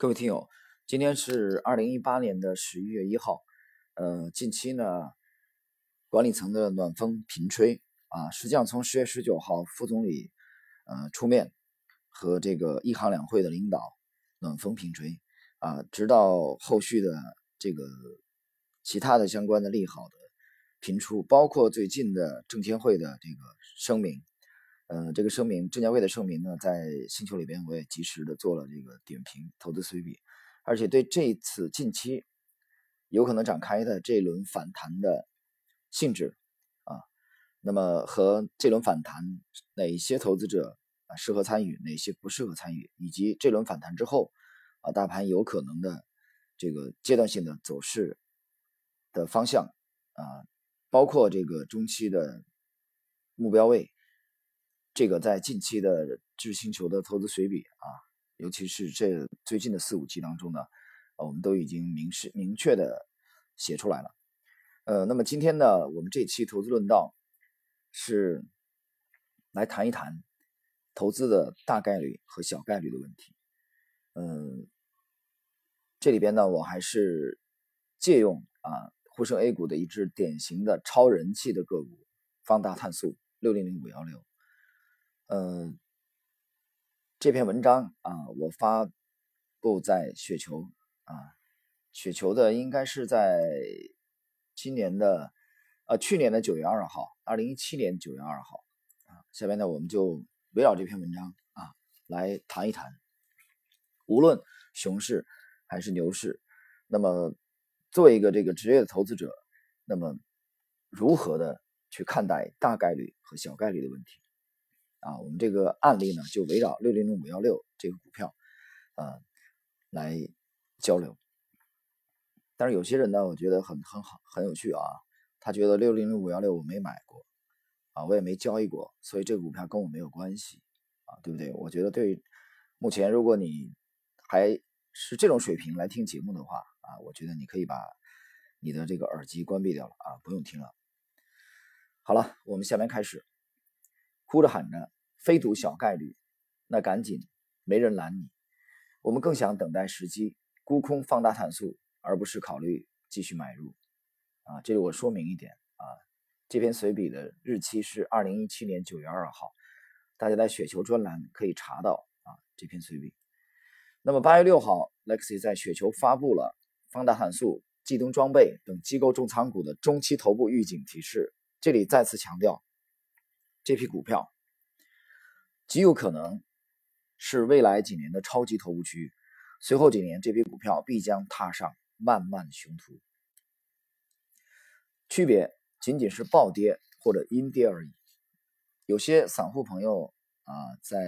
各位听友，今天是二零一八年的十一月一号。呃，近期呢，管理层的暖风频吹啊。实际上，从十月十九号副总理呃出面和这个一行两会的领导暖风频吹啊，直到后续的这个其他的相关的利好的频出，包括最近的证监会的这个声明。呃，这个声明，证监会的声明呢，在星球里边我也及时的做了这个点评，投资随笔，而且对这次近期有可能展开的这一轮反弹的性质啊，那么和这轮反弹哪些投资者啊适合参与，哪些不适合参与，以及这轮反弹之后啊大盘有可能的这个阶段性的走势的方向啊，包括这个中期的目标位。这个在近期的知星球的投资随笔啊，尤其是这最近的四五期当中呢，我们都已经明示明确的写出来了。呃，那么今天呢，我们这期投资论道是来谈一谈投资的大概率和小概率的问题。嗯，这里边呢，我还是借用啊沪深 A 股的一只典型的超人气的个股——方大碳素六零零五幺六。嗯，这篇文章啊，我发布在雪球啊，雪球的应该是在今年的呃去年的九月二号，二零一七年九月二号啊。下面呢，我们就围绕这篇文章啊来谈一谈，无论熊市还是牛市，那么作为一个这个职业的投资者，那么如何的去看待大概率和小概率的问题？啊，我们这个案例呢，就围绕六零零五幺六这个股票，呃，来交流。但是有些人呢，我觉得很很好，很有趣啊。他觉得六零零五幺六我没买过，啊，我也没交易过，所以这个股票跟我没有关系，啊，对不对？我觉得对目前，如果你还是这种水平来听节目的话，啊，我觉得你可以把你的这个耳机关闭掉了啊，不用听了。好了，我们下面开始。哭着喊着非赌小概率，那赶紧没人拦你。我们更想等待时机沽空放大碳素，而不是考虑继续买入。啊，这里我说明一点啊，这篇随笔的日期是二零一七年九月二号，大家在雪球专栏可以查到啊这篇随笔。那么八月六号，Lexi 在雪球发布了放大碳素、冀东装备等机构重仓股的中期头部预警提示，这里再次强调。这批股票极有可能是未来几年的超级头部区域，随后几年这批股票必将踏上漫漫雄途。区别仅仅是暴跌或者阴跌而已。有些散户朋友啊，在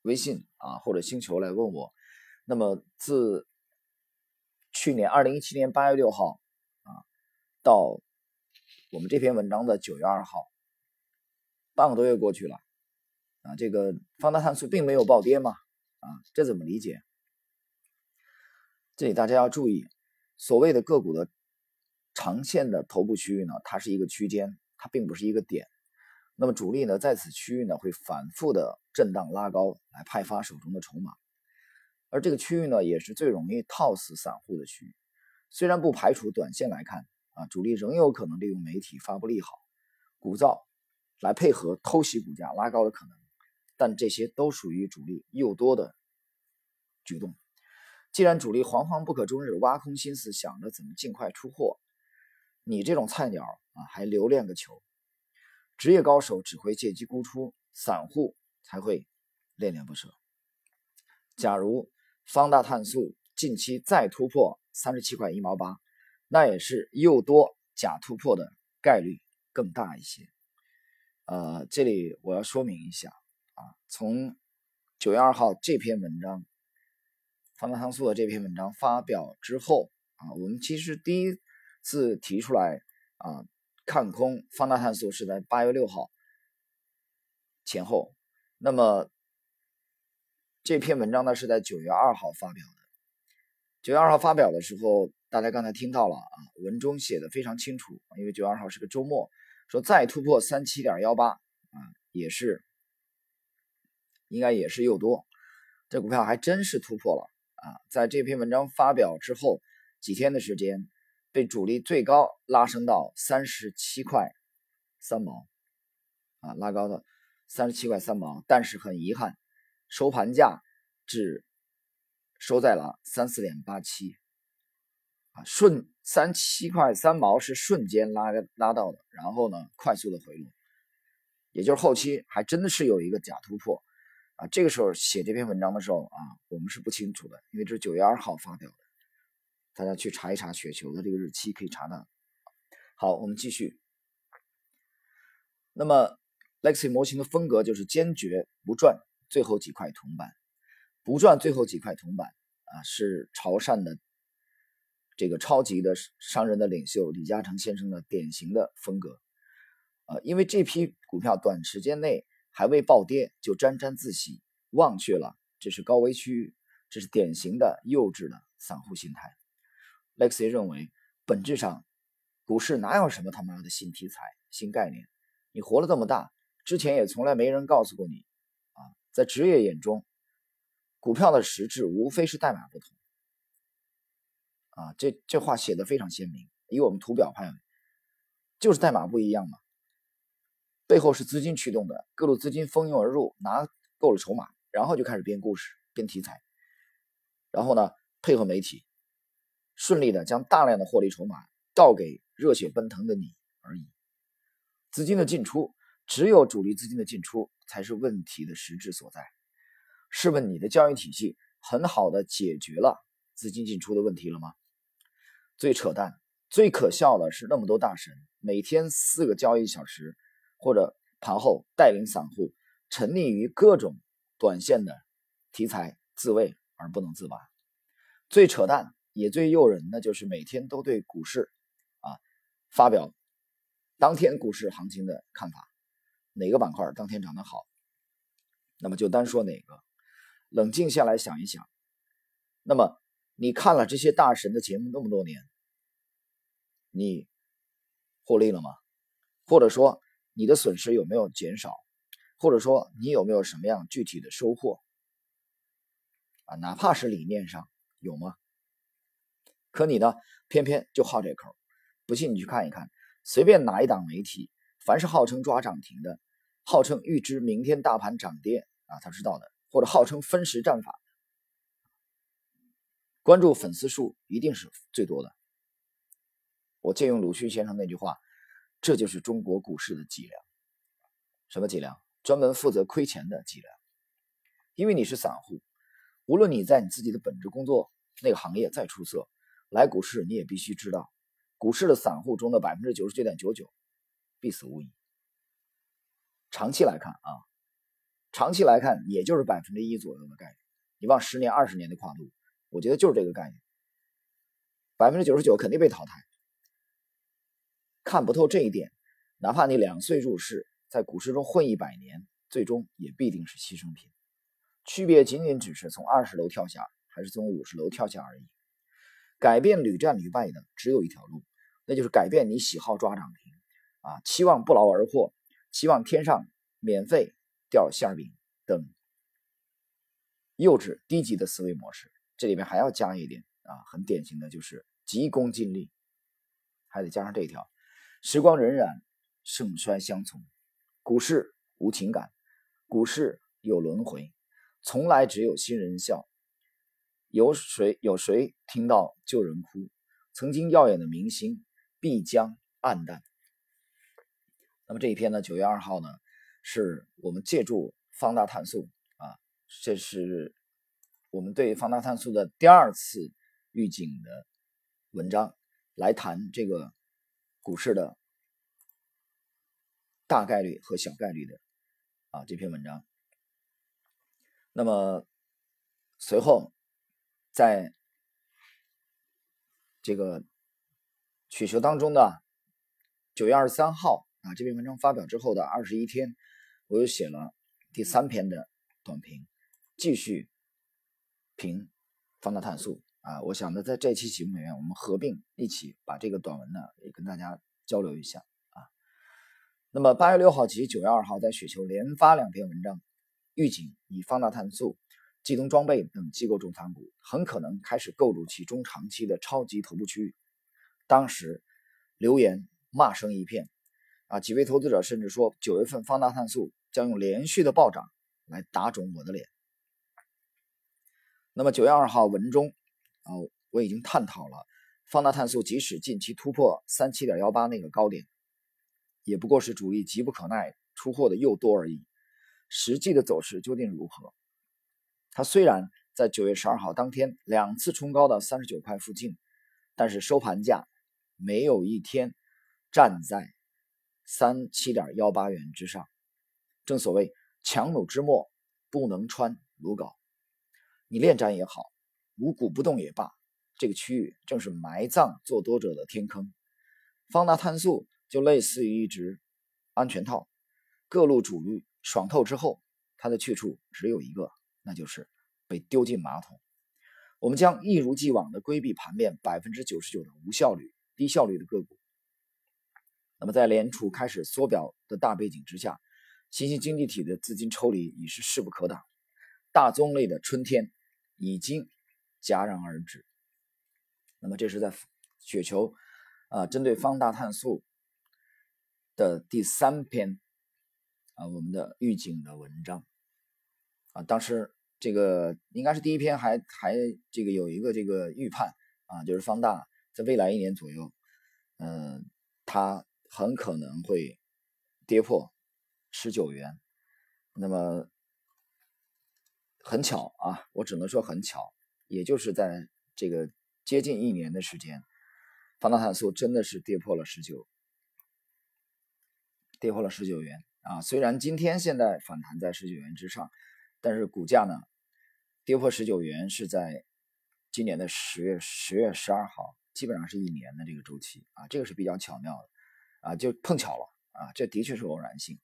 微信啊或者星球来问我，那么自去年二零一七年八月六号啊到我们这篇文章的九月二号。半个多月过去了，啊，这个方大碳素并没有暴跌嘛，啊，这怎么理解？这里大家要注意，所谓的个股的长线的头部区域呢，它是一个区间，它并不是一个点。那么主力呢，在此区域呢，会反复的震荡拉高来派发手中的筹码，而这个区域呢，也是最容易套死散户的区域。虽然不排除短线来看，啊，主力仍有可能利用媒体发布利好、鼓噪。来配合偷袭股价拉高的可能，但这些都属于主力诱多的举动。既然主力惶惶不可终日，挖空心思想着怎么尽快出货，你这种菜鸟啊，还留恋个球？职业高手只会借机沽出，散户才会恋恋不舍。假如方大碳素近期再突破三十七块一毛八，那也是诱多假突破的概率更大一些。呃，这里我要说明一下啊，从九月二号这篇文章，方大汤素的这篇文章发表之后啊，我们其实第一次提出来啊，看空方大碳素是在八月六号前后，那么这篇文章呢是在九月二号发表的。九月二号发表的时候，大家刚才听到了啊，文中写的非常清楚，因为九月二号是个周末。说再突破三七点幺八啊，也是应该也是又多，这股票还真是突破了啊，在这篇文章发表之后几天的时间，被主力最高拉升到三十七块三毛，啊，拉高到三十七块三毛，但是很遗憾，收盘价只收在了三四点八七，啊，瞬三七块三毛是瞬间拉拉到的，然后呢，快速的回落，也就是后期还真的是有一个假突破。这个时候写这篇文章的时候啊，我们是不清楚的，因为这是九月二号发表的，大家去查一查雪球的这个日期，可以查到。好，我们继续。那么，Lexi 模型的风格就是坚决不赚最后几块铜板，不赚最后几块铜板啊，是潮汕的这个超级的商人的领袖李嘉诚先生的典型的风格。呃，因为这批股票短时间内。还未暴跌就沾沾自喜，忘却了这是高危区域，这是典型的幼稚的散户心态。Lexi 认为，本质上，股市哪有什么他妈的新题材、新概念？你活了这么大，之前也从来没人告诉过你啊。在职业眼中，股票的实质无非是代码不同啊。这这话写的非常鲜明，以我们图表派，就是代码不一样嘛。背后是资金驱动的，各路资金蜂拥而入，拿够了筹码，然后就开始编故事、编题材，然后呢，配合媒体，顺利的将大量的获利筹码倒给热血奔腾的你而已。资金的进出，只有主力资金的进出才是问题的实质所在。试问你的交易体系很好的解决了资金进出的问题了吗？最扯淡、最可笑的是，那么多大神每天四个交易小时。或者盘后带领散户沉溺于各种短线的题材自卫而不能自拔，最扯淡也最诱人的就是每天都对股市啊发表当天股市行情的看法，哪个板块当天涨得好，那么就单说哪个。冷静下来想一想，那么你看了这些大神的节目那么多年，你获利了吗？或者说？你的损失有没有减少，或者说你有没有什么样具体的收获啊？哪怕是理念上有吗？可你呢，偏偏就好这口。不信你去看一看，随便哪一档媒体，凡是号称抓涨停的，号称预知明天大盘涨跌啊，他知道的，或者号称分时战法，关注粉丝数一定是最多的。我借用鲁迅先生那句话。这就是中国股市的伎俩，什么伎俩？专门负责亏钱的伎俩。因为你是散户，无论你在你自己的本职工作那个行业再出色，来股市你也必须知道，股市的散户中的百分之九十九点九九必死无疑。长期来看啊，长期来看也就是百分之一左右的概率。你往十年、二十年的跨度，我觉得就是这个概念，百分之九十九肯定被淘汰。看不透这一点，哪怕你两岁入市，在股市中混一百年，最终也必定是牺牲品。区别仅仅只是从二十楼跳下，还是从五十楼跳下而已。改变屡战屡败的只有一条路，那就是改变你喜好抓涨停啊，期望不劳而获，期望天上免费掉馅饼等幼稚低级的思维模式。这里面还要加一点啊，很典型的就是急功近利，还得加上这一条。时光荏苒，盛衰相从，股市无情感，股市有轮回，从来只有新人笑。有谁有谁听到旧人哭？曾经耀眼的明星必将黯淡。那么这一篇呢？九月二号呢，是我们借助放大碳素啊，这是我们对放大碳素的第二次预警的文章，来谈这个。股市的大概率和小概率的啊这篇文章，那么随后在这个曲球当中的九月二十三号啊这篇文章发表之后的二十一天，我又写了第三篇的短评，继续评放大碳素。啊，我想呢，在这期节目里面，我们合并一起把这个短文呢也跟大家交流一下啊。那么八月六号及九月二号在雪球连发两篇文章，预警以放大碳素冀东装备等机构重仓股很可能开始构筑其中长期的超级头部区域。当时留言骂声一片，啊，几位投资者甚至说九月份方大碳素将用连续的暴涨来打肿我的脸。那么九月二号文中，啊，我已经探讨了方大碳素即使近期突破三七点幺八那个高点，也不过是主力急不可耐出货的诱多而已。实际的走势究竟如何？它虽然在九月十二号当天两次冲高到三十九块附近，但是收盘价没有一天站在三七点幺八元之上。正所谓强弩之末不能穿鲁缟，你恋战也好，五谷不动也罢，这个区域正是埋葬做多者的天坑。方大碳素就类似于一只安全套，各路主力。爽透之后，它的去处只有一个，那就是被丢进马桶。我们将一如既往的规避盘面百分之九十九的无效率、低效率的个股。那么，在联储开始缩表的大背景之下，新兴经济体的资金抽离已是势不可挡，大宗类的春天已经戛然而止。那么，这是在雪球啊，针对方大碳素的第三篇。啊，我们的预警的文章啊，当时这个应该是第一篇，还还这个有一个这个预判啊，就是方大在未来一年左右，嗯，它很可能会跌破十九元。那么很巧啊，我只能说很巧，也就是在这个接近一年的时间，方大碳素真的是跌破了十九，跌破了十九元。啊，虽然今天现在反弹在十九元之上，但是股价呢跌破十九元是在今年的十月十月十二号，基本上是一年的这个周期啊，这个是比较巧妙的啊，就碰巧了啊，这的确是偶然性。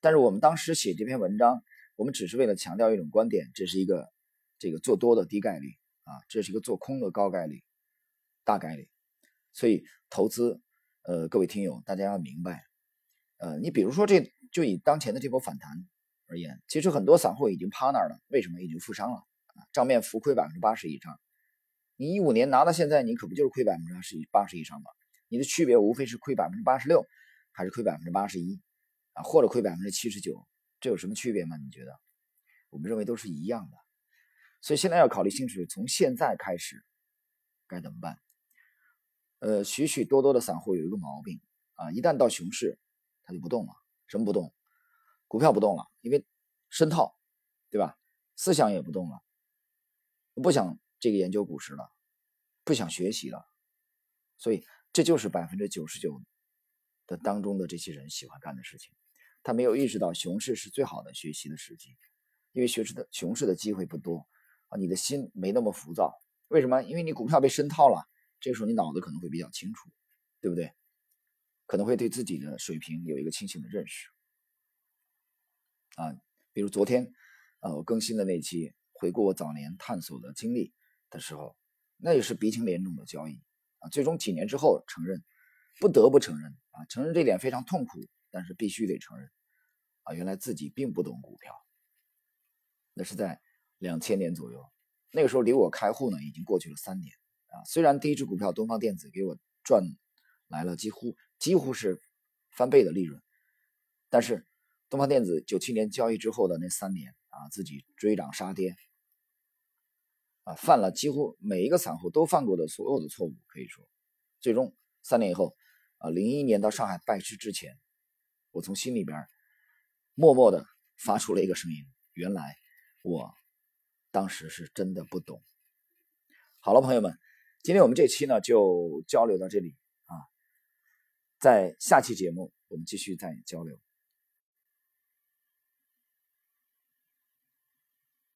但是我们当时写这篇文章，我们只是为了强调一种观点，这是一个这个做多的低概率啊，这是一个做空的高概率大概率，所以投资呃各位听友大家要明白。呃，你比如说这就以当前的这波反弹而言，其实很多散户已经趴那儿了，为什么已经负伤了？账面浮亏百分之八十以上，你一五年拿到现在，你可不就是亏百分之八十八十以上吗？你的区别无非是亏百分之八十六，还是亏百分之八十一啊，或者亏百分之七十九，这有什么区别吗？你觉得？我们认为都是一样的，所以现在要考虑清楚，从现在开始该怎么办？呃，许许多多的散户有一个毛病啊，一旦到熊市。他就不动了，什么不动？股票不动了，因为深套，对吧？思想也不动了，不想这个研究股市了，不想学习了，所以这就是百分之九十九的当中的这些人喜欢干的事情。他没有意识到熊市是最好的学习的时机，因为学市的熊市的机会不多你的心没那么浮躁。为什么？因为你股票被深套了，这个时候你脑子可能会比较清楚，对不对？可能会对自己的水平有一个清醒的认识，啊，比如昨天，呃，我更新的那期回顾我早年探索的经历的时候，那也是鼻青脸肿的交易啊，最终几年之后承认，不得不承认啊，承认这点非常痛苦，但是必须得承认，啊，原来自己并不懂股票，那是在两千年左右，那个时候离我开户呢已经过去了三年啊，虽然第一只股票东方电子给我赚来了几乎。几乎是翻倍的利润，但是东方电子九七年交易之后的那三年啊，自己追涨杀跌，啊，犯了几乎每一个散户都犯过的所有的错误，可以说，最终三年以后，啊，零一年到上海拜师之前，我从心里边默默的发出了一个声音：原来我当时是真的不懂。好了，朋友们，今天我们这期呢就交流到这里啊。在下期节目，我们继续再交流。